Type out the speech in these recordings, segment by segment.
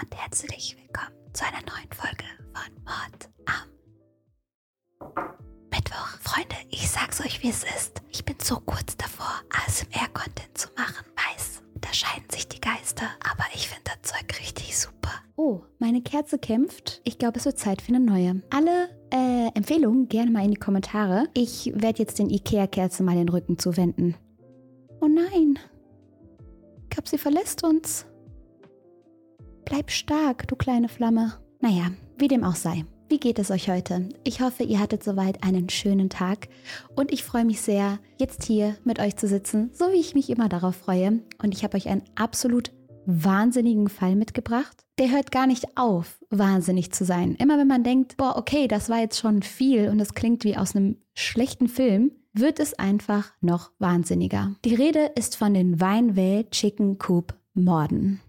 und herzlich willkommen zu einer neuen Folge von Mord am Mittwoch. Freunde, ich sag's euch, wie es ist. Ich bin so kurz davor, ASMR-Content zu machen. Weiß, da scheiden sich die Geister, aber ich finde das Zeug richtig super. Oh, meine Kerze kämpft. Ich glaube, es wird Zeit für eine neue. Alle äh, Empfehlungen gerne mal in die Kommentare. Ich werde jetzt den Ikea-Kerzen mal den Rücken zuwenden. Oh nein. Ich glaube, sie verlässt uns. Bleib stark, du kleine Flamme. Naja, wie dem auch sei. Wie geht es euch heute? Ich hoffe, ihr hattet soweit einen schönen Tag und ich freue mich sehr, jetzt hier mit euch zu sitzen, so wie ich mich immer darauf freue. Und ich habe euch einen absolut wahnsinnigen Fall mitgebracht. Der hört gar nicht auf, wahnsinnig zu sein. Immer wenn man denkt, boah, okay, das war jetzt schon viel und es klingt wie aus einem schlechten Film, wird es einfach noch wahnsinniger. Die Rede ist von den Vineville Chicken Coop Morden.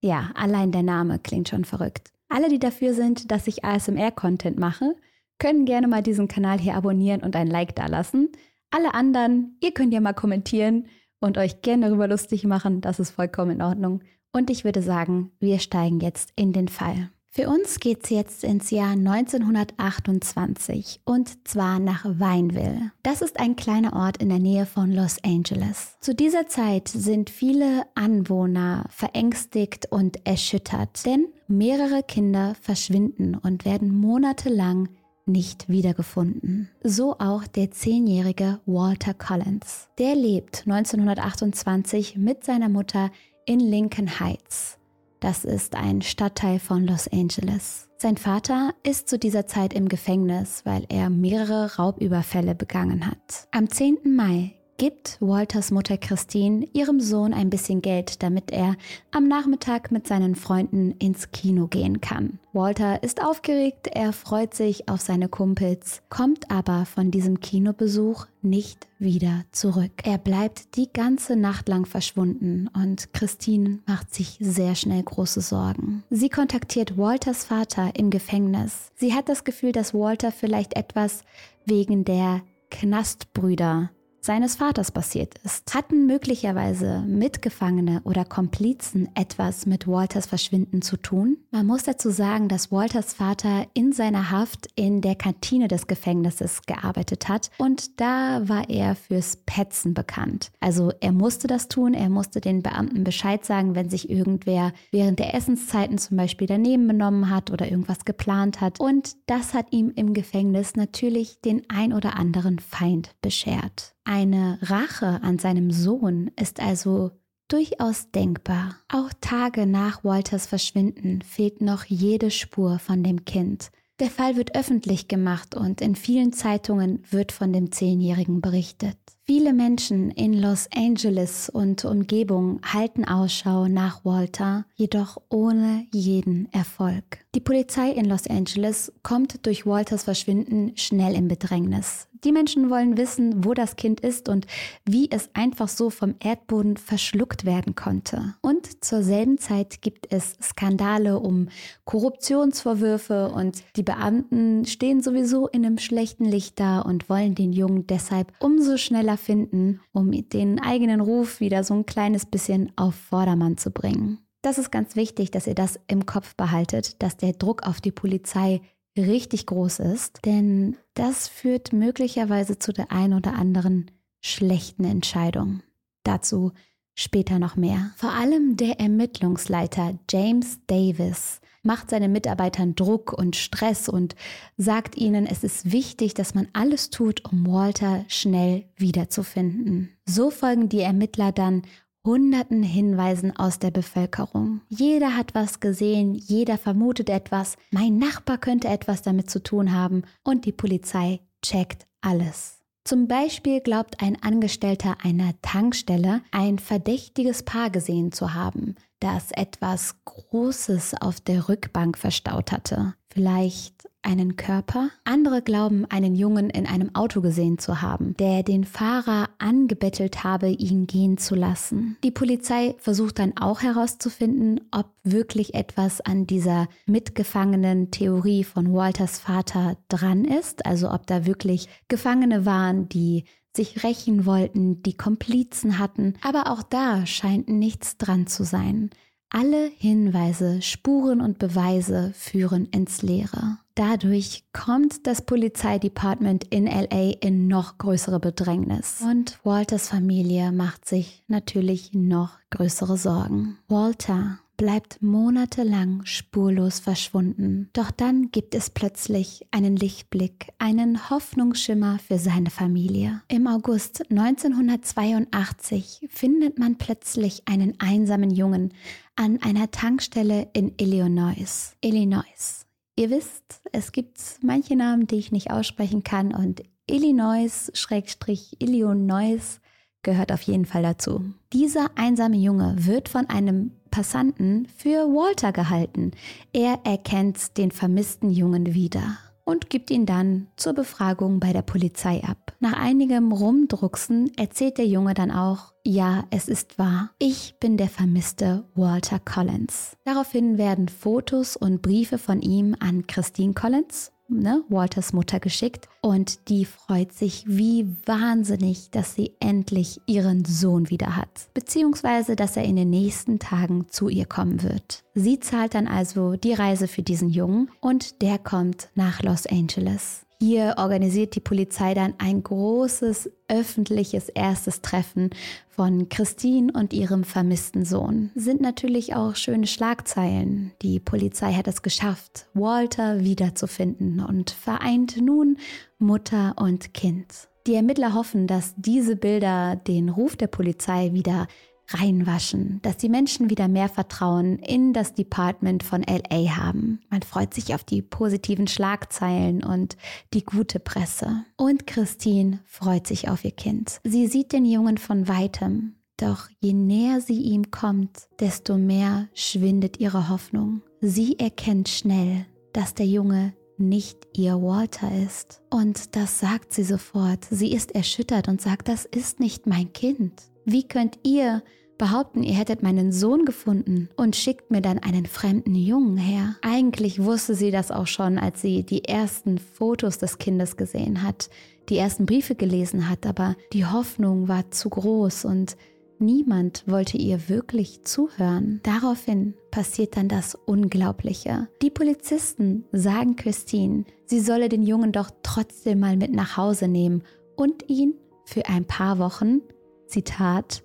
Ja, allein der Name klingt schon verrückt. Alle, die dafür sind, dass ich ASMR-Content mache, können gerne mal diesen Kanal hier abonnieren und ein Like dalassen. Alle anderen, ihr könnt ja mal kommentieren und euch gerne darüber lustig machen. Das ist vollkommen in Ordnung. Und ich würde sagen, wir steigen jetzt in den Fall. Für uns geht es jetzt ins Jahr 1928 und zwar nach Vineville. Das ist ein kleiner Ort in der Nähe von Los Angeles. Zu dieser Zeit sind viele Anwohner verängstigt und erschüttert, denn mehrere Kinder verschwinden und werden monatelang nicht wiedergefunden. So auch der zehnjährige Walter Collins. Der lebt 1928 mit seiner Mutter in Lincoln Heights. Das ist ein Stadtteil von Los Angeles. Sein Vater ist zu dieser Zeit im Gefängnis, weil er mehrere Raubüberfälle begangen hat. Am 10. Mai gibt Walters Mutter Christine ihrem Sohn ein bisschen Geld, damit er am Nachmittag mit seinen Freunden ins Kino gehen kann. Walter ist aufgeregt, er freut sich auf seine Kumpels, kommt aber von diesem Kinobesuch nicht wieder zurück. Er bleibt die ganze Nacht lang verschwunden und Christine macht sich sehr schnell große Sorgen. Sie kontaktiert Walters Vater im Gefängnis. Sie hat das Gefühl, dass Walter vielleicht etwas wegen der Knastbrüder seines Vaters passiert ist. Hatten möglicherweise Mitgefangene oder Komplizen etwas mit Walters Verschwinden zu tun? Man muss dazu sagen, dass Walters Vater in seiner Haft in der Kantine des Gefängnisses gearbeitet hat und da war er fürs Petzen bekannt. Also er musste das tun, er musste den Beamten Bescheid sagen, wenn sich irgendwer während der Essenszeiten zum Beispiel daneben benommen hat oder irgendwas geplant hat. Und das hat ihm im Gefängnis natürlich den ein oder anderen Feind beschert. Eine Rache an seinem Sohn ist also durchaus denkbar. Auch Tage nach Walters Verschwinden fehlt noch jede Spur von dem Kind. Der Fall wird öffentlich gemacht und in vielen Zeitungen wird von dem Zehnjährigen berichtet. Viele Menschen in Los Angeles und Umgebung halten Ausschau nach Walter, jedoch ohne jeden Erfolg. Die Polizei in Los Angeles kommt durch Walters Verschwinden schnell in Bedrängnis. Die Menschen wollen wissen, wo das Kind ist und wie es einfach so vom Erdboden verschluckt werden konnte. Und zur selben Zeit gibt es Skandale um Korruptionsvorwürfe und die Beamten stehen sowieso in einem schlechten Licht da und wollen den Jungen deshalb umso schneller finden, um den eigenen Ruf wieder so ein kleines bisschen auf Vordermann zu bringen. Das ist ganz wichtig, dass ihr das im Kopf behaltet, dass der Druck auf die Polizei richtig groß ist, denn das führt möglicherweise zu der ein oder anderen schlechten Entscheidung. Dazu später noch mehr. Vor allem der Ermittlungsleiter James Davis macht seinen Mitarbeitern Druck und Stress und sagt ihnen, es ist wichtig, dass man alles tut, um Walter schnell wiederzufinden. So folgen die Ermittler dann hunderten Hinweisen aus der Bevölkerung. Jeder hat was gesehen, jeder vermutet etwas, mein Nachbar könnte etwas damit zu tun haben und die Polizei checkt alles. Zum Beispiel glaubt ein Angestellter einer Tankstelle ein verdächtiges Paar gesehen zu haben. das etwas Großes auf der Rückbank verstaut hatte. Vielleicht einen Körper. Andere glauben, einen Jungen in einem Auto gesehen zu haben, der den Fahrer angebettelt habe, ihn gehen zu lassen. Die Polizei versucht dann auch herauszufinden, ob wirklich etwas an dieser mitgefangenen Theorie von Walters Vater dran ist, also ob da wirklich Gefangene waren, die sich rächen wollten, die Komplizen hatten, aber auch da scheint nichts dran zu sein. Alle Hinweise, Spuren und Beweise führen ins Leere. Dadurch kommt das Polizeidepartement in LA in noch größere Bedrängnis. Und Walters Familie macht sich natürlich noch größere Sorgen. Walter bleibt monatelang spurlos verschwunden. Doch dann gibt es plötzlich einen Lichtblick, einen Hoffnungsschimmer für seine Familie. Im August 1982 findet man plötzlich einen einsamen Jungen an einer Tankstelle in Illinois. Illinois. Ihr wisst, es gibt manche Namen, die ich nicht aussprechen kann und Illinois-Illinois gehört auf jeden Fall dazu. Dieser einsame Junge wird von einem Passanten für Walter gehalten. Er erkennt den vermissten Jungen wieder und gibt ihn dann zur Befragung bei der Polizei ab. Nach einigem Rumdrucksen erzählt der Junge dann auch, ja, es ist wahr, ich bin der vermisste Walter Collins. Daraufhin werden Fotos und Briefe von ihm an Christine Collins ne, Walters Mutter geschickt und die freut sich wie wahnsinnig, dass sie endlich ihren Sohn wieder hat, beziehungsweise dass er in den nächsten Tagen zu ihr kommen wird. Sie zahlt dann also die Reise für diesen Jungen und der kommt nach Los Angeles. Hier organisiert die Polizei dann ein großes öffentliches erstes Treffen von Christine und ihrem vermissten Sohn. Sind natürlich auch schöne Schlagzeilen. Die Polizei hat es geschafft, Walter wiederzufinden und vereint nun Mutter und Kind. Die Ermittler hoffen, dass diese Bilder den Ruf der Polizei wieder reinwaschen, dass die Menschen wieder mehr Vertrauen in das Department von LA haben. Man freut sich auf die positiven Schlagzeilen und die gute Presse. Und Christine freut sich auf ihr Kind. Sie sieht den Jungen von weitem, doch je näher sie ihm kommt, desto mehr schwindet ihre Hoffnung. Sie erkennt schnell, dass der Junge nicht ihr Walter ist. Und das sagt sie sofort. Sie ist erschüttert und sagt, das ist nicht mein Kind. Wie könnt ihr behaupten, ihr hättet meinen Sohn gefunden und schickt mir dann einen fremden Jungen her. Eigentlich wusste sie das auch schon, als sie die ersten Fotos des Kindes gesehen hat, die ersten Briefe gelesen hat, aber die Hoffnung war zu groß und niemand wollte ihr wirklich zuhören. Daraufhin passiert dann das Unglaubliche. Die Polizisten sagen Christine, sie solle den Jungen doch trotzdem mal mit nach Hause nehmen und ihn für ein paar Wochen, Zitat,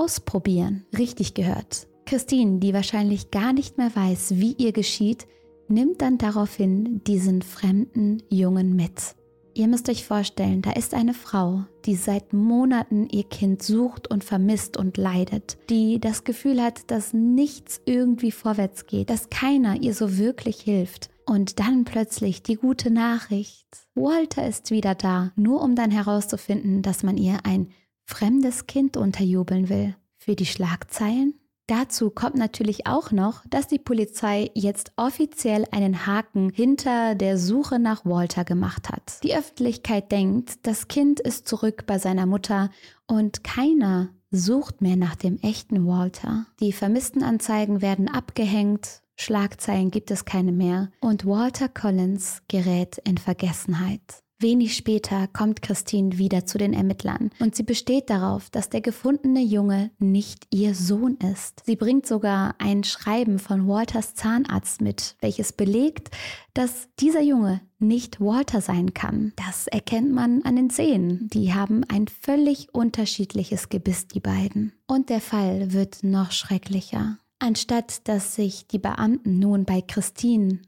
Ausprobieren, richtig gehört. Christine, die wahrscheinlich gar nicht mehr weiß, wie ihr geschieht, nimmt dann daraufhin diesen fremden Jungen mit. Ihr müsst euch vorstellen, da ist eine Frau, die seit Monaten ihr Kind sucht und vermisst und leidet, die das Gefühl hat, dass nichts irgendwie vorwärts geht, dass keiner ihr so wirklich hilft. Und dann plötzlich die gute Nachricht. Walter ist wieder da, nur um dann herauszufinden, dass man ihr ein fremdes Kind unterjubeln will. Für die Schlagzeilen? Dazu kommt natürlich auch noch, dass die Polizei jetzt offiziell einen Haken hinter der Suche nach Walter gemacht hat. Die Öffentlichkeit denkt, das Kind ist zurück bei seiner Mutter und keiner sucht mehr nach dem echten Walter. Die vermissten Anzeigen werden abgehängt, Schlagzeilen gibt es keine mehr und Walter Collins gerät in Vergessenheit. Wenig später kommt Christine wieder zu den Ermittlern und sie besteht darauf, dass der gefundene Junge nicht ihr Sohn ist. Sie bringt sogar ein Schreiben von Walters Zahnarzt mit, welches belegt, dass dieser Junge nicht Walter sein kann. Das erkennt man an den Zähnen. Die haben ein völlig unterschiedliches Gebiss, die beiden. Und der Fall wird noch schrecklicher. Anstatt dass sich die Beamten nun bei Christine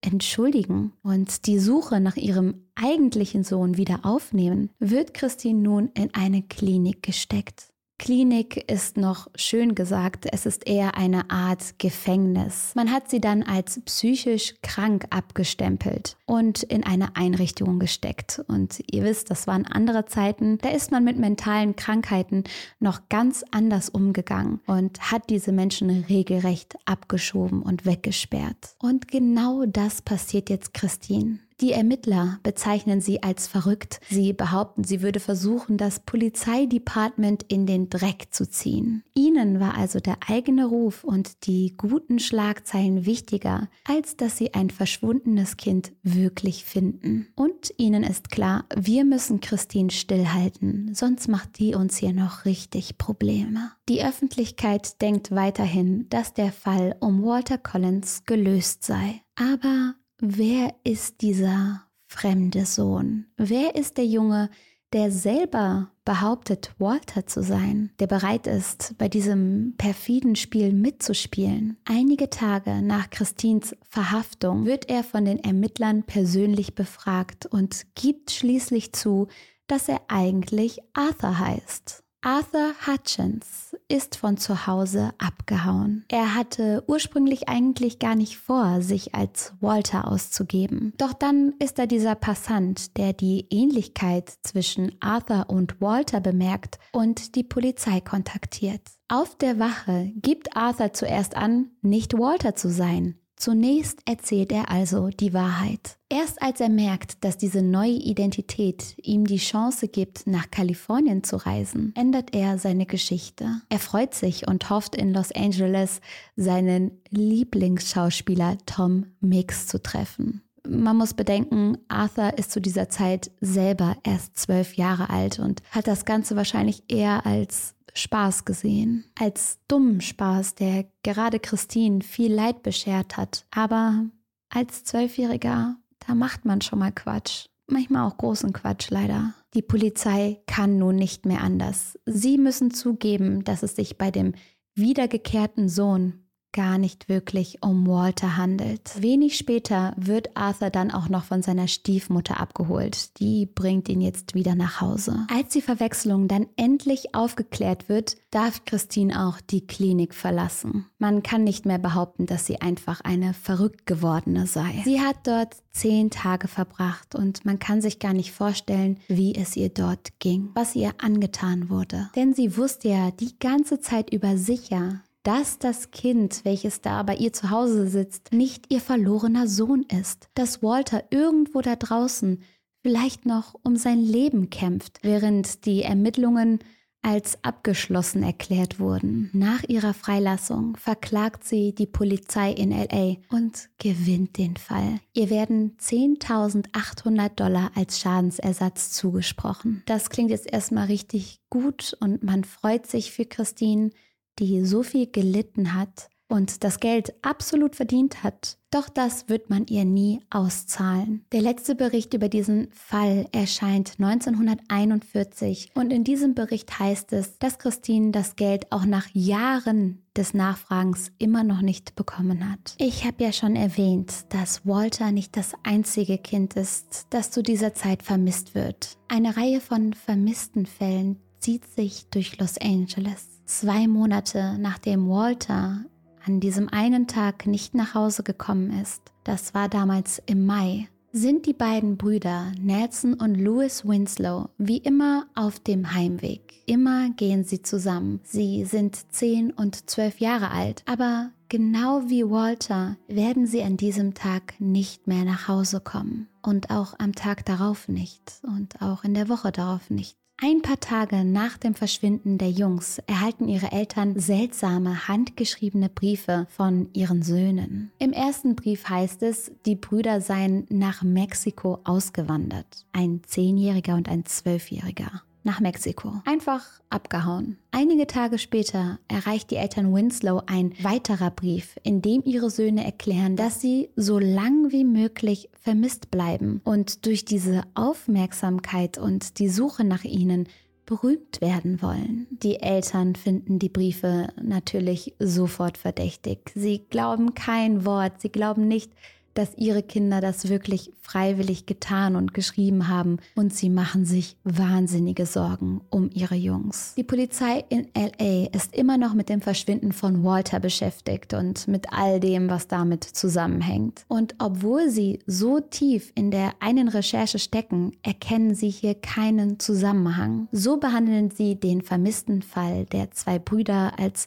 entschuldigen und die Suche nach ihrem eigentlichen Sohn wieder aufnehmen, wird Christine nun in eine Klinik gesteckt. Klinik ist noch schön gesagt, es ist eher eine Art Gefängnis. Man hat sie dann als psychisch krank abgestempelt und in eine Einrichtung gesteckt. Und ihr wisst, das waren andere Zeiten, da ist man mit mentalen Krankheiten noch ganz anders umgegangen und hat diese Menschen regelrecht abgeschoben und weggesperrt. Und genau das passiert jetzt Christine. Die Ermittler bezeichnen sie als verrückt. Sie behaupten, sie würde versuchen, das Polizeidepartement in den Dreck zu ziehen. Ihnen war also der eigene Ruf und die guten Schlagzeilen wichtiger, als dass sie ein verschwundenes Kind wirklich finden. Und ihnen ist klar, wir müssen Christine stillhalten, sonst macht die uns hier noch richtig Probleme. Die Öffentlichkeit denkt weiterhin, dass der Fall um Walter Collins gelöst sei. Aber wer ist dieser fremde Sohn? Wer ist der Junge, der selber behauptet, Walter zu sein, der bereit ist, bei diesem perfiden Spiel mitzuspielen. Einige Tage nach Christines Verhaftung wird er von den Ermittlern persönlich befragt und gibt schließlich zu, dass er eigentlich Arthur heißt. Arthur Hutchins ist von zu Hause abgehauen. Er hatte ursprünglich eigentlich gar nicht vor, sich als Walter auszugeben. Doch dann ist da dieser Passant, der die Ähnlichkeit zwischen Arthur und Walter bemerkt und die Polizei kontaktiert. Auf der Wache gibt Arthur zuerst an, nicht Walter zu sein. Zunächst erzählt er also die Wahrheit. Erst als er merkt, dass diese neue Identität ihm die Chance gibt, nach Kalifornien zu reisen, ändert er seine Geschichte. Er freut sich und hofft in Los Angeles seinen Lieblingsschauspieler Tom Mix zu treffen. Man muss bedenken, Arthur ist zu dieser Zeit selber erst zwölf Jahre alt und hat das Ganze wahrscheinlich eher als Spaß gesehen, als dummen Spaß, der gerade Christine viel Leid beschert hat. Aber als Zwölfjähriger, da macht man schon mal Quatsch. Manchmal auch großen Quatsch leider. Die Polizei kann nun nicht mehr anders. Sie müssen zugeben, dass es sich bei dem wiedergekehrten Sohn gar nicht wirklich um Walter handelt. Wenig später wird Arthur dann auch noch von seiner Stiefmutter abgeholt. Die bringt ihn jetzt wieder nach Hause. Als die Verwechslung dann endlich aufgeklärt wird, darf Christine auch die Klinik verlassen. Man kann nicht mehr behaupten, dass sie einfach eine verrückt gewordene sei. Sie hat dort zehn Tage verbracht und man kann sich gar nicht vorstellen, wie es ihr dort ging, was ihr angetan wurde. Denn sie wusste ja die ganze Zeit über sicher, dass das Kind, welches da bei ihr zu Hause sitzt, nicht ihr verlorener Sohn ist, dass Walter irgendwo da draußen vielleicht noch um sein Leben kämpft, während die Ermittlungen als abgeschlossen erklärt wurden. Nach ihrer Freilassung verklagt sie die Polizei in LA und gewinnt den Fall. Ihr werden 10.800 Dollar als Schadensersatz zugesprochen. Das klingt jetzt erstmal richtig gut und man freut sich für Christine, die so viel gelitten hat und das Geld absolut verdient hat. Doch das wird man ihr nie auszahlen. Der letzte Bericht über diesen Fall erscheint 1941 und in diesem Bericht heißt es, dass Christine das Geld auch nach Jahren des Nachfragens immer noch nicht bekommen hat. Ich habe ja schon erwähnt, dass Walter nicht das einzige Kind ist, das zu dieser Zeit vermisst wird. Eine Reihe von vermissten Fällen zieht sich durch Los Angeles. Zwei Monate nachdem Walter an diesem einen Tag nicht nach Hause gekommen ist, das war damals im Mai, sind die beiden Brüder Nelson und Louis Winslow wie immer auf dem Heimweg. Immer gehen sie zusammen. Sie sind zehn und zwölf Jahre alt, aber genau wie Walter werden sie an diesem Tag nicht mehr nach Hause kommen. Und auch am Tag darauf nicht und auch in der Woche darauf nicht. Ein paar Tage nach dem Verschwinden der Jungs erhalten ihre Eltern seltsame handgeschriebene Briefe von ihren Söhnen. Im ersten Brief heißt es, die Brüder seien nach Mexiko ausgewandert. Ein Zehnjähriger und ein Zwölfjähriger nach Mexiko. Einfach abgehauen. Einige Tage später erreicht die Eltern Winslow ein weiterer Brief, in dem ihre Söhne erklären, dass sie so lang wie möglich vermisst bleiben und durch diese Aufmerksamkeit und die Suche nach ihnen berühmt werden wollen. Die Eltern finden die Briefe natürlich sofort verdächtig. Sie glauben kein Wort, sie glauben nicht, dass ihre Kinder das wirklich freiwillig getan und geschrieben haben und sie machen sich wahnsinnige Sorgen um ihre Jungs. Die Polizei in LA ist immer noch mit dem Verschwinden von Walter beschäftigt und mit all dem, was damit zusammenhängt. Und obwohl sie so tief in der einen Recherche stecken, erkennen sie hier keinen Zusammenhang. So behandeln sie den vermissten Fall der zwei Brüder als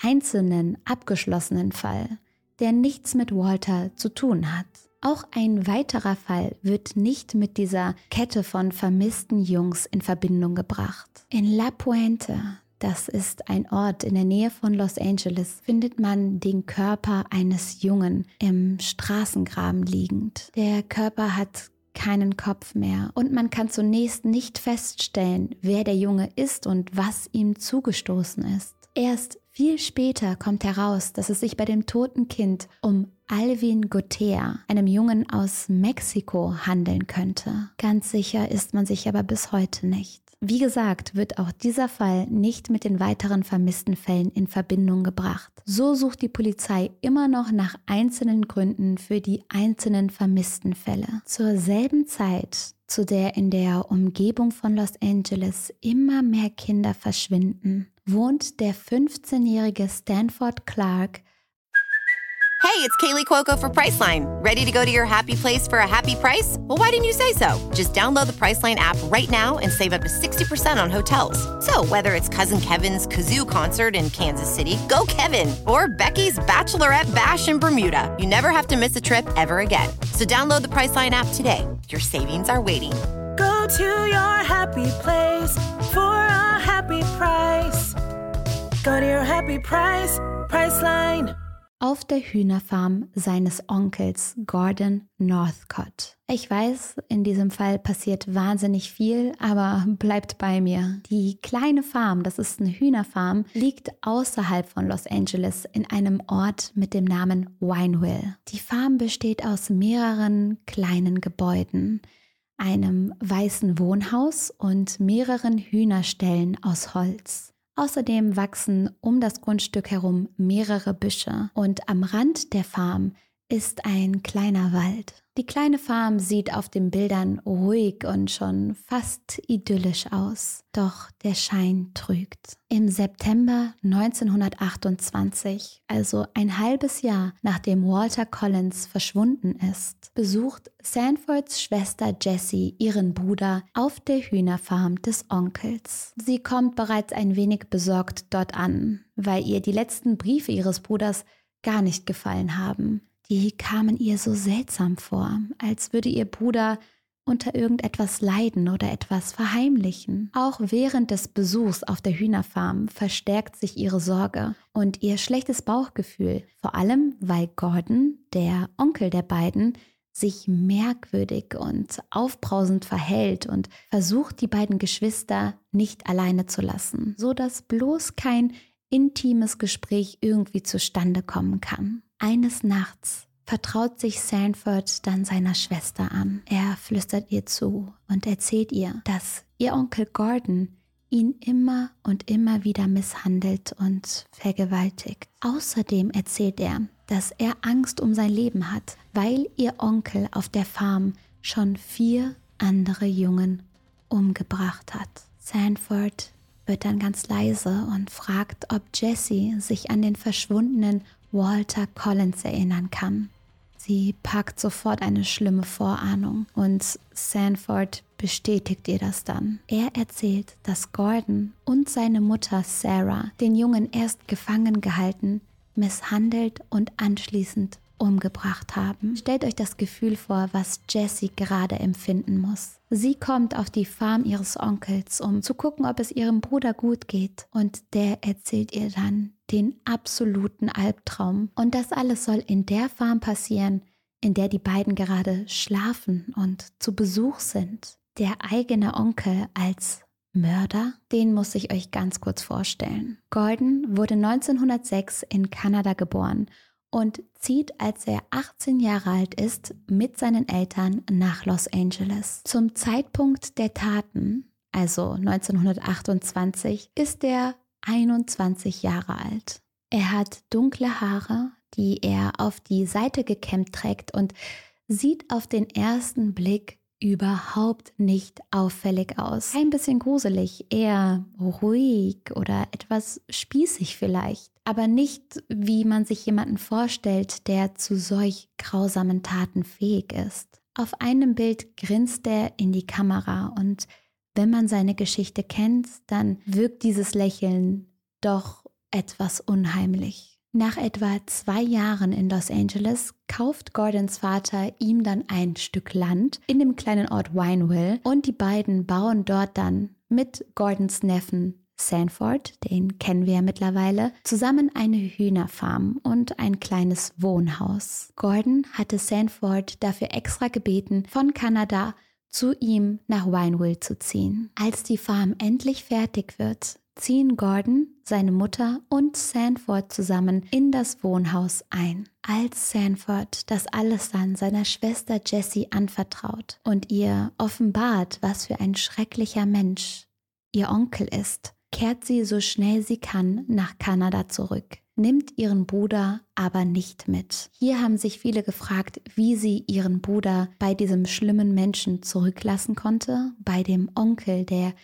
einzelnen, abgeschlossenen Fall, der nichts mit Walter zu tun hat. Auch ein weiterer Fall wird nicht mit dieser Kette von vermissten Jungs in Verbindung gebracht. In La Puente, das ist ein Ort in der Nähe von Los Angeles, findet man den Körper eines Jungen im Straßengraben liegend. Der Körper hat keinen Kopf mehr und man kann zunächst nicht feststellen, wer der Junge ist und was ihm zugestoßen ist. Erst viel später kommt heraus, dass es sich bei dem toten Kind um Alvin Gotea, einem Jungen aus Mexiko, handeln könnte. Ganz sicher ist man sich aber bis heute nicht. Wie gesagt, wird auch dieser Fall nicht mit den weiteren vermissten Fällen in Verbindung gebracht. So sucht die Polizei immer noch nach einzelnen Gründen für die einzelnen vermissten Fälle. Zur selben Zeit, zu der in der Umgebung von Los Angeles immer mehr Kinder verschwinden, wohnt der 15-jährige Stanford Clark Hey, it's Kaylee Cuoco for Priceline. Ready to go to your happy place for a happy price? Well, why didn't you say so? Just download the Priceline app right now and save up to 60% on hotels. So, whether it's Cousin Kevin's Kazoo concert in Kansas City, go Kevin, or Becky's Bachelorette Bash in Bermuda, you never have to miss a trip ever again. So, download the Priceline app today. Your savings are waiting. Go to your happy place for a happy price. Go to your happy price, Priceline. Auf der Hühnerfarm seines Onkels Gordon Northcott. Ich weiß, in diesem Fall passiert wahnsinnig viel, aber bleibt bei mir. Die kleine Farm, das ist eine Hühnerfarm, liegt außerhalb von Los Angeles in einem Ort mit dem Namen Wineville. Die Farm besteht aus mehreren kleinen Gebäuden einem weißen Wohnhaus und mehreren Hühnerställen aus Holz. Außerdem wachsen um das Grundstück herum mehrere Büsche und am Rand der Farm ist ein kleiner Wald. Die kleine Farm sieht auf den Bildern ruhig und schon fast idyllisch aus. Doch der Schein trügt. Im September 1928, also ein halbes Jahr nachdem Walter Collins verschwunden ist, besucht Sanfords Schwester Jessie ihren Bruder auf der Hühnerfarm des Onkels. Sie kommt bereits ein wenig besorgt dort an, weil ihr die letzten Briefe ihres Bruders gar nicht gefallen haben die kamen ihr so seltsam vor, als würde ihr Bruder unter irgendetwas leiden oder etwas verheimlichen. Auch während des Besuchs auf der Hühnerfarm verstärkt sich ihre Sorge und ihr schlechtes Bauchgefühl, vor allem weil Gordon, der Onkel der beiden, sich merkwürdig und aufbrausend verhält und versucht, die beiden Geschwister nicht alleine zu lassen, so dass bloß kein intimes Gespräch irgendwie zustande kommen kann. Eines Nachts vertraut sich Sanford dann seiner Schwester an. Er flüstert ihr zu und erzählt ihr, dass ihr Onkel Gordon ihn immer und immer wieder misshandelt und vergewaltigt. Außerdem erzählt er, dass er Angst um sein Leben hat, weil ihr Onkel auf der Farm schon vier andere Jungen umgebracht hat. Sanford wird dann ganz leise und fragt, ob Jesse sich an den verschwundenen Walter Collins erinnern kann. Sie packt sofort eine schlimme Vorahnung und Sanford bestätigt ihr das dann. Er erzählt, dass Gordon und seine Mutter Sarah den Jungen erst gefangen gehalten, misshandelt und anschließend umgebracht haben. Stellt euch das Gefühl vor, was Jessie gerade empfinden muss. Sie kommt auf die Farm ihres Onkels, um zu gucken, ob es ihrem Bruder gut geht. Und der erzählt ihr dann den absoluten Albtraum. Und das alles soll in der Farm passieren, in der die beiden gerade schlafen und zu Besuch sind. Der eigene Onkel als Mörder, den muss ich euch ganz kurz vorstellen. Gordon wurde 1906 in Kanada geboren und zieht, als er 18 Jahre alt ist, mit seinen Eltern nach Los Angeles. Zum Zeitpunkt der Taten, also 1928, ist er 21 Jahre alt. Er hat dunkle Haare, die er auf die Seite gekämmt trägt und sieht auf den ersten Blick überhaupt nicht auffällig aus. Ein bisschen gruselig, eher ruhig oder etwas spießig vielleicht, aber nicht wie man sich jemanden vorstellt, der zu solch grausamen Taten fähig ist. Auf einem Bild grinst er in die Kamera und wenn man seine Geschichte kennt, dann wirkt dieses Lächeln doch etwas unheimlich. Nach etwa zwei Jahren in Los Angeles kauft Gordons Vater ihm dann ein Stück Land in dem kleinen Ort Wineville und die beiden bauen dort dann mit Gordons Neffen Sanford, den kennen wir ja mittlerweile, zusammen eine Hühnerfarm und ein kleines Wohnhaus. Gordon hatte Sanford dafür extra gebeten, von Kanada zu ihm nach Wineville zu ziehen. Als die Farm endlich fertig wird, ziehen Gordon, seine Mutter und Sanford zusammen in das Wohnhaus ein. Als Sanford das alles dann seiner Schwester Jessie anvertraut und ihr offenbart, was für ein schrecklicher Mensch ihr Onkel ist, kehrt sie so schnell sie kann nach Kanada zurück, nimmt ihren Bruder aber nicht mit. Hier haben sich viele gefragt, wie sie ihren Bruder bei diesem schlimmen Menschen zurücklassen konnte, bei dem Onkel, der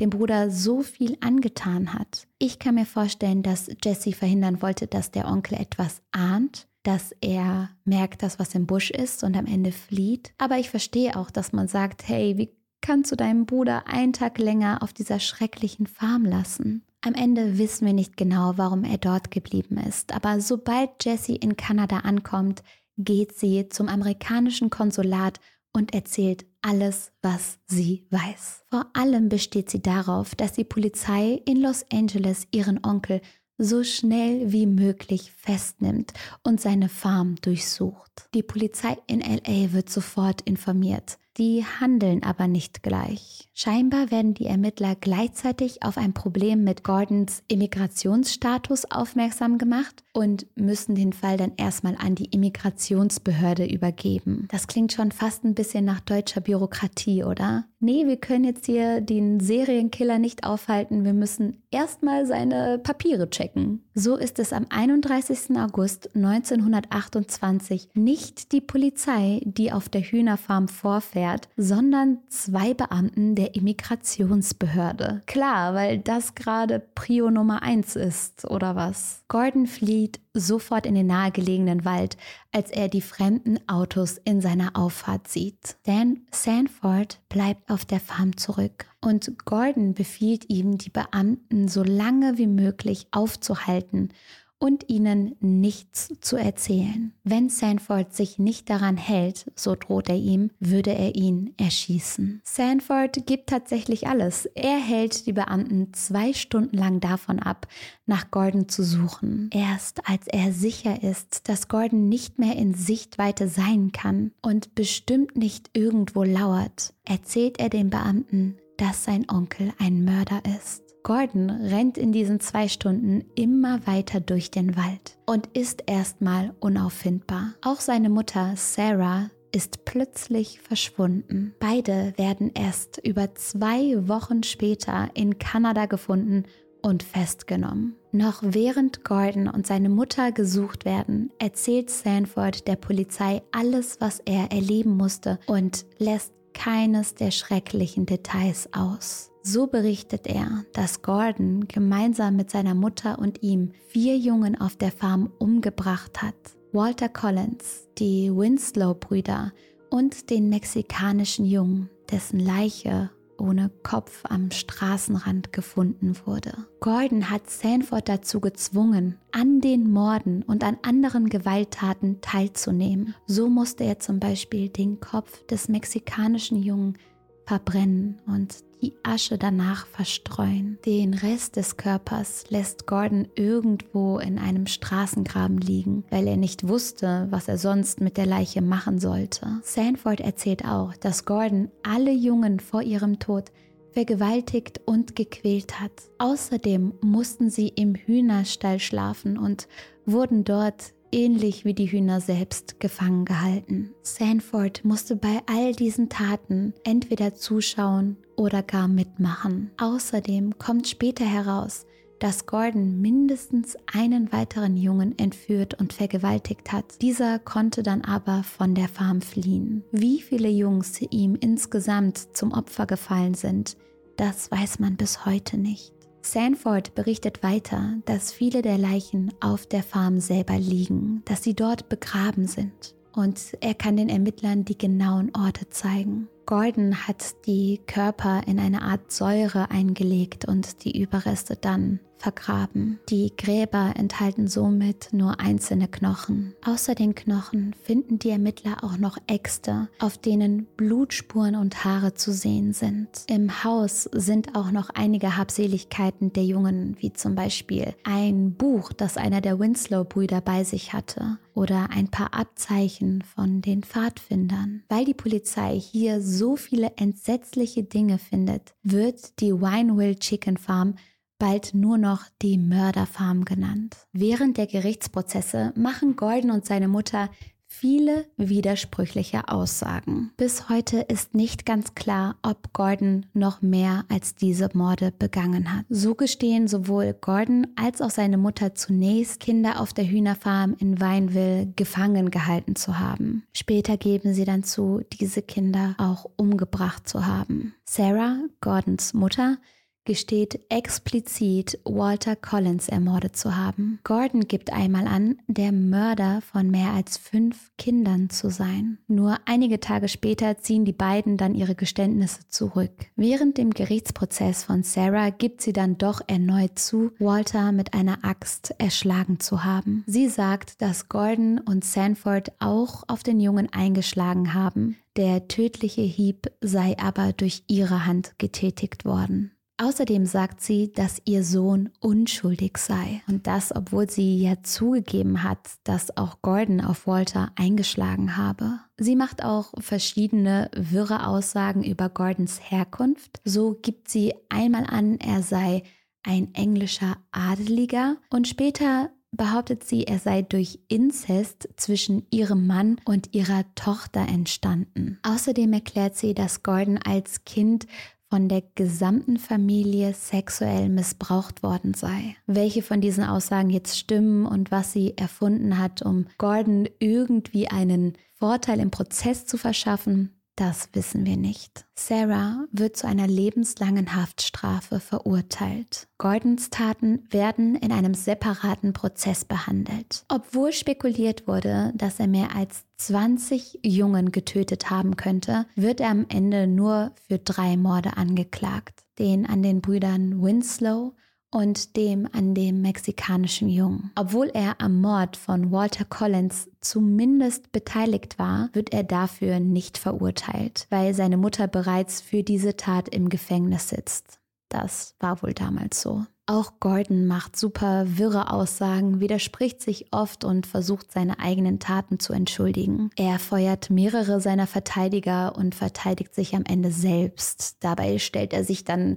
dem Bruder so viel angetan hat. Ich kann mir vorstellen, dass Jesse verhindern wollte, dass der Onkel etwas ahnt, dass er merkt, dass was im Busch ist und am Ende flieht. Aber ich verstehe auch, dass man sagt, hey, wie kannst du deinen Bruder einen Tag länger auf dieser schrecklichen Farm lassen? Am Ende wissen wir nicht genau, warum er dort geblieben ist, aber sobald Jessie in Kanada ankommt, geht sie zum amerikanischen Konsulat und erzählt alles, was sie weiß. Vor allem besteht sie darauf, dass die Polizei in Los Angeles ihren Onkel so schnell wie möglich festnimmt und seine Farm durchsucht. Die Polizei in LA wird sofort informiert. Die handeln aber nicht gleich. Scheinbar werden die Ermittler gleichzeitig auf ein Problem mit Gordons Immigrationsstatus aufmerksam gemacht und müssen den Fall dann erstmal an die Immigrationsbehörde übergeben. Das klingt schon fast ein bisschen nach deutscher Bürokratie, oder? Nee, wir können jetzt hier den Serienkiller nicht aufhalten, wir müssen erstmal seine Papiere checken. So ist es am 31. August 1928 nicht die Polizei, die auf der Hühnerfarm vorfährt, sondern zwei Beamten der Immigrationsbehörde. Klar, weil das gerade Prio Nummer 1 ist, oder was? Gordon flieht sofort in den nahegelegenen Wald, als er die fremden Autos in seiner Auffahrt sieht. Dan Sanford bleibt auf der Farm zurück und Gordon befiehlt ihm, die Beamten so lange wie möglich aufzuhalten und ihnen nichts zu erzählen. Wenn Sanford sich nicht daran hält, so droht er ihm, würde er ihn erschießen. Sanford gibt tatsächlich alles. Er hält die Beamten zwei Stunden lang davon ab, nach Gordon zu suchen. Erst als er sicher ist, dass Gordon nicht mehr in Sichtweite sein kann und bestimmt nicht irgendwo lauert, erzählt er den Beamten, dass sein Onkel ein Mörder ist. Gordon rennt in diesen zwei Stunden immer weiter durch den Wald und ist erstmal unauffindbar. Auch seine Mutter Sarah ist plötzlich verschwunden. Beide werden erst über zwei Wochen später in Kanada gefunden und festgenommen. Noch während Gordon und seine Mutter gesucht werden, erzählt Sanford der Polizei alles, was er erleben musste und lässt keines der schrecklichen Details aus. So berichtet er, dass Gordon gemeinsam mit seiner Mutter und ihm vier Jungen auf der Farm umgebracht hat. Walter Collins, die Winslow-Brüder und den mexikanischen Jungen, dessen Leiche ohne Kopf am Straßenrand gefunden wurde. Gordon hat Sanford dazu gezwungen, an den Morden und an anderen Gewalttaten teilzunehmen. So musste er zum Beispiel den Kopf des mexikanischen Jungen verbrennen und die Asche danach verstreuen. Den Rest des Körpers lässt Gordon irgendwo in einem Straßengraben liegen, weil er nicht wusste, was er sonst mit der Leiche machen sollte. Sanford erzählt auch, dass Gordon alle Jungen vor ihrem Tod vergewaltigt und gequält hat. Außerdem mussten sie im Hühnerstall schlafen und wurden dort ähnlich wie die Hühner selbst gefangen gehalten. Sanford musste bei all diesen Taten entweder zuschauen oder gar mitmachen. Außerdem kommt später heraus, dass Gordon mindestens einen weiteren Jungen entführt und vergewaltigt hat. Dieser konnte dann aber von der Farm fliehen. Wie viele Jungs ihm insgesamt zum Opfer gefallen sind, das weiß man bis heute nicht. Sanford berichtet weiter, dass viele der Leichen auf der Farm selber liegen, dass sie dort begraben sind. Und er kann den Ermittlern die genauen Orte zeigen. Gordon hat die Körper in eine Art Säure eingelegt und die Überreste dann vergraben. Die Gräber enthalten somit nur einzelne Knochen. Außer den Knochen finden die Ermittler auch noch Äxte, auf denen Blutspuren und Haare zu sehen sind. Im Haus sind auch noch einige Habseligkeiten der Jungen, wie zum Beispiel ein Buch, das einer der Winslow-Brüder bei sich hatte, oder ein paar Abzeichen von den Pfadfindern. Weil die Polizei hier so viele entsetzliche Dinge findet, wird die Winewill Chicken Farm bald nur noch die Mörderfarm genannt. Während der Gerichtsprozesse machen Gordon und seine Mutter viele widersprüchliche Aussagen. Bis heute ist nicht ganz klar, ob Gordon noch mehr als diese Morde begangen hat. So gestehen sowohl Gordon als auch seine Mutter zunächst, Kinder auf der Hühnerfarm in Weinville gefangen gehalten zu haben. Später geben sie dann zu, diese Kinder auch umgebracht zu haben. Sarah, Gordons Mutter, gesteht explizit, Walter Collins ermordet zu haben. Gordon gibt einmal an, der Mörder von mehr als fünf Kindern zu sein. Nur einige Tage später ziehen die beiden dann ihre Geständnisse zurück. Während dem Gerichtsprozess von Sarah gibt sie dann doch erneut zu, Walter mit einer Axt erschlagen zu haben. Sie sagt, dass Gordon und Sanford auch auf den Jungen eingeschlagen haben. Der tödliche Hieb sei aber durch ihre Hand getätigt worden. Außerdem sagt sie, dass ihr Sohn unschuldig sei. Und das, obwohl sie ja zugegeben hat, dass auch Gordon auf Walter eingeschlagen habe. Sie macht auch verschiedene wirre Aussagen über Gordons Herkunft. So gibt sie einmal an, er sei ein englischer Adeliger und später behauptet sie, er sei durch Inzest zwischen ihrem Mann und ihrer Tochter entstanden. Außerdem erklärt sie, dass Gordon als Kind von der gesamten Familie sexuell missbraucht worden sei. Welche von diesen Aussagen jetzt stimmen und was sie erfunden hat, um Gordon irgendwie einen Vorteil im Prozess zu verschaffen, das wissen wir nicht. Sarah wird zu einer lebenslangen Haftstrafe verurteilt. Gordons Taten werden in einem separaten Prozess behandelt. Obwohl spekuliert wurde, dass er mehr als 20 Jungen getötet haben könnte, wird er am Ende nur für drei Morde angeklagt. Den an den Brüdern Winslow und dem an dem mexikanischen Jungen. Obwohl er am Mord von Walter Collins zumindest beteiligt war, wird er dafür nicht verurteilt, weil seine Mutter bereits für diese Tat im Gefängnis sitzt. Das war wohl damals so. Auch Gordon macht super wirre Aussagen, widerspricht sich oft und versucht seine eigenen Taten zu entschuldigen. Er feuert mehrere seiner Verteidiger und verteidigt sich am Ende selbst. Dabei stellt er sich dann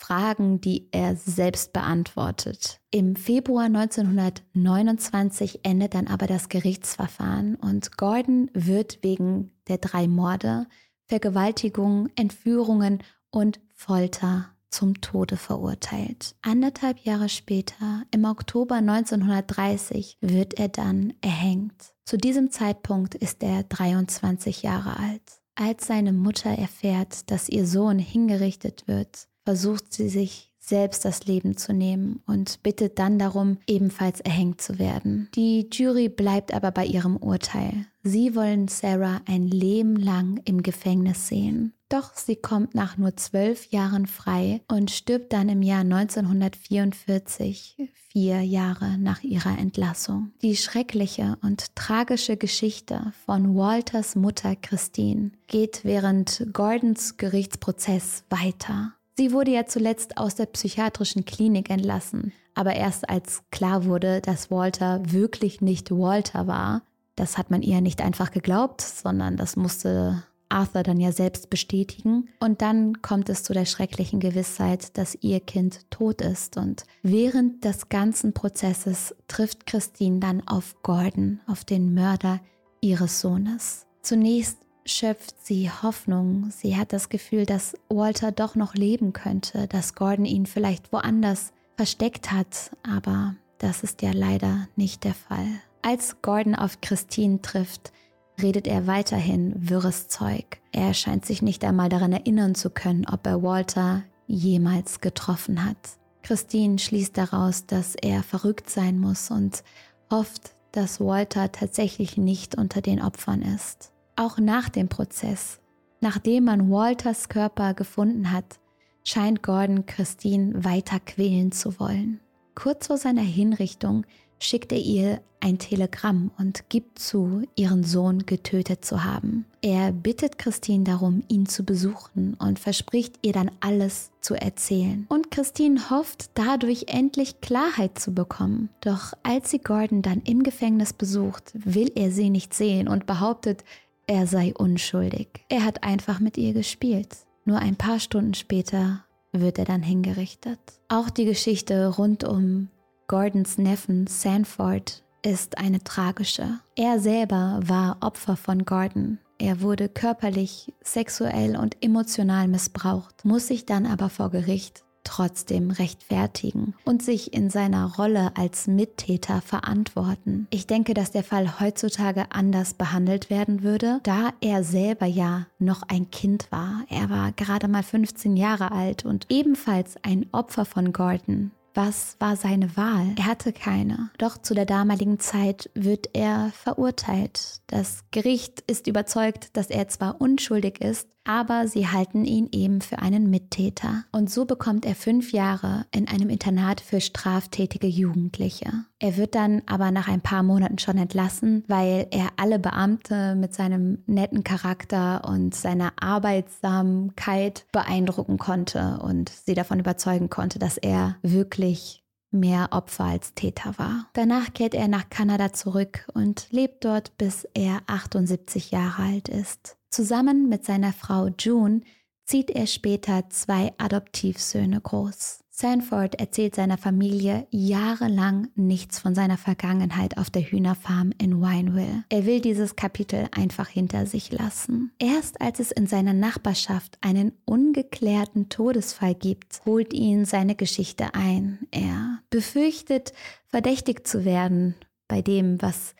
Fragen, die er selbst beantwortet. Im Februar 1929 endet dann aber das Gerichtsverfahren und Gordon wird wegen der drei Morde, Vergewaltigung, Entführungen und Folter zum Tode verurteilt. Anderthalb Jahre später, im Oktober 1930, wird er dann erhängt. Zu diesem Zeitpunkt ist er 23 Jahre alt. Als seine Mutter erfährt, dass ihr Sohn hingerichtet wird, versucht sie sich selbst das Leben zu nehmen und bittet dann darum, ebenfalls erhängt zu werden. Die Jury bleibt aber bei ihrem Urteil. Sie wollen Sarah ein Leben lang im Gefängnis sehen. Doch sie kommt nach nur zwölf Jahren frei und stirbt dann im Jahr 1944, vier Jahre nach ihrer Entlassung. Die schreckliche und tragische Geschichte von Walters Mutter Christine geht während Gordons Gerichtsprozess weiter. Sie wurde ja zuletzt aus der psychiatrischen Klinik entlassen, aber erst als klar wurde, dass Walter wirklich nicht Walter war, das hat man ihr nicht einfach geglaubt, sondern das musste Arthur dann ja selbst bestätigen. Und dann kommt es zu der schrecklichen Gewissheit, dass ihr Kind tot ist. Und während des ganzen Prozesses trifft Christine dann auf Gordon, auf den Mörder ihres Sohnes. Zunächst schöpft sie Hoffnung. Sie hat das Gefühl, dass Walter doch noch leben könnte, dass Gordon ihn vielleicht woanders versteckt hat, aber das ist ja leider nicht der Fall. Als Gordon auf Christine trifft, redet er weiterhin wirres Zeug. Er scheint sich nicht einmal daran erinnern zu können, ob er Walter jemals getroffen hat. Christine schließt daraus, dass er verrückt sein muss und hofft, dass Walter tatsächlich nicht unter den Opfern ist. Auch nach dem Prozess, nachdem man Walters Körper gefunden hat, scheint Gordon Christine weiter quälen zu wollen. Kurz vor seiner Hinrichtung schickt er ihr ein Telegramm und gibt zu, ihren Sohn getötet zu haben. Er bittet Christine darum, ihn zu besuchen und verspricht ihr dann alles zu erzählen. Und Christine hofft dadurch endlich Klarheit zu bekommen. Doch als sie Gordon dann im Gefängnis besucht, will er sie nicht sehen und behauptet, er sei unschuldig. Er hat einfach mit ihr gespielt. Nur ein paar Stunden später wird er dann hingerichtet. Auch die Geschichte rund um Gordons Neffen Sanford ist eine tragische. Er selber war Opfer von Gordon. Er wurde körperlich, sexuell und emotional missbraucht, muss sich dann aber vor Gericht trotzdem rechtfertigen und sich in seiner Rolle als Mittäter verantworten. Ich denke, dass der Fall heutzutage anders behandelt werden würde, da er selber ja noch ein Kind war. Er war gerade mal 15 Jahre alt und ebenfalls ein Opfer von Gordon. Was war seine Wahl? Er hatte keine. Doch zu der damaligen Zeit wird er verurteilt. Das Gericht ist überzeugt, dass er zwar unschuldig ist, aber sie halten ihn eben für einen Mittäter. Und so bekommt er fünf Jahre in einem Internat für straftätige Jugendliche. Er wird dann aber nach ein paar Monaten schon entlassen, weil er alle Beamte mit seinem netten Charakter und seiner Arbeitsamkeit beeindrucken konnte und sie davon überzeugen konnte, dass er wirklich mehr Opfer als Täter war. Danach kehrt er nach Kanada zurück und lebt dort, bis er 78 Jahre alt ist. Zusammen mit seiner Frau June zieht er später zwei Adoptivsöhne groß. Sanford erzählt seiner Familie jahrelang nichts von seiner Vergangenheit auf der Hühnerfarm in Wineville. Er will dieses Kapitel einfach hinter sich lassen. Erst als es in seiner Nachbarschaft einen ungeklärten Todesfall gibt, holt ihn seine Geschichte ein. Er befürchtet, verdächtigt zu werden bei dem, was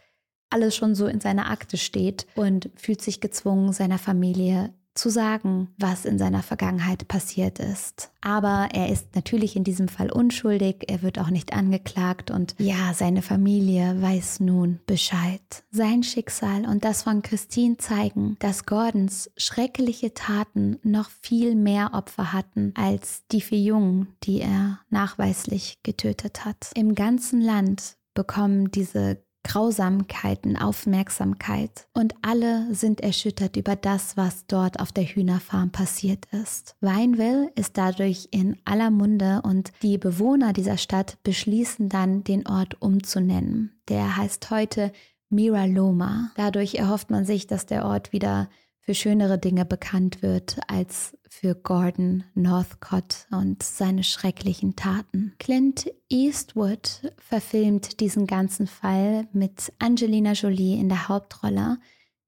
alles schon so in seiner Akte steht und fühlt sich gezwungen, seiner Familie zu sagen, was in seiner Vergangenheit passiert ist. Aber er ist natürlich in diesem Fall unschuldig, er wird auch nicht angeklagt und ja, seine Familie weiß nun Bescheid. Sein Schicksal und das von Christine zeigen, dass Gordons schreckliche Taten noch viel mehr Opfer hatten als die vier Jungen, die er nachweislich getötet hat. Im ganzen Land bekommen diese Grausamkeiten Aufmerksamkeit und alle sind erschüttert über das, was dort auf der Hühnerfarm passiert ist. Wineville ist dadurch in aller Munde und die Bewohner dieser Stadt beschließen dann, den Ort umzunennen. Der heißt heute Mira Loma. Dadurch erhofft man sich, dass der Ort wieder für schönere Dinge bekannt wird als für Gordon Northcott und seine schrecklichen Taten. Clint Eastwood verfilmt diesen ganzen Fall mit Angelina Jolie in der Hauptrolle.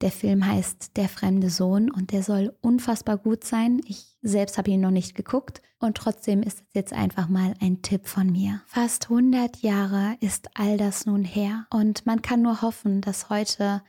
Der Film heißt Der fremde Sohn und der soll unfassbar gut sein. Ich selbst habe ihn noch nicht geguckt und trotzdem ist es jetzt einfach mal ein Tipp von mir. Fast 100 Jahre ist all das nun her und man kann nur hoffen, dass heute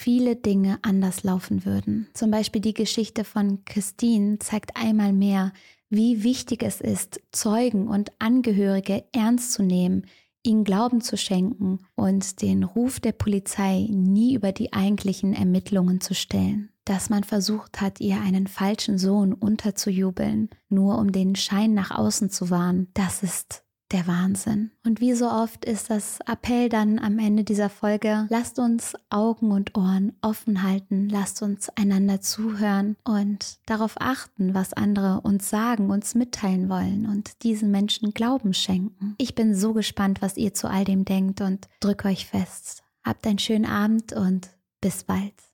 viele Dinge anders laufen würden. Zum Beispiel die Geschichte von Christine zeigt einmal mehr, wie wichtig es ist, Zeugen und Angehörige ernst zu nehmen, ihnen Glauben zu schenken und den Ruf der Polizei nie über die eigentlichen Ermittlungen zu stellen. Dass man versucht hat, ihr einen falschen Sohn unterzujubeln, nur um den Schein nach außen zu wahren, das ist der Wahnsinn. Und wie so oft ist das Appell dann am Ende dieser Folge, lasst uns Augen und Ohren offen halten, lasst uns einander zuhören und darauf achten, was andere uns sagen, uns mitteilen wollen und diesen Menschen Glauben schenken. Ich bin so gespannt, was ihr zu all dem denkt und drück euch fest. Habt einen schönen Abend und bis bald.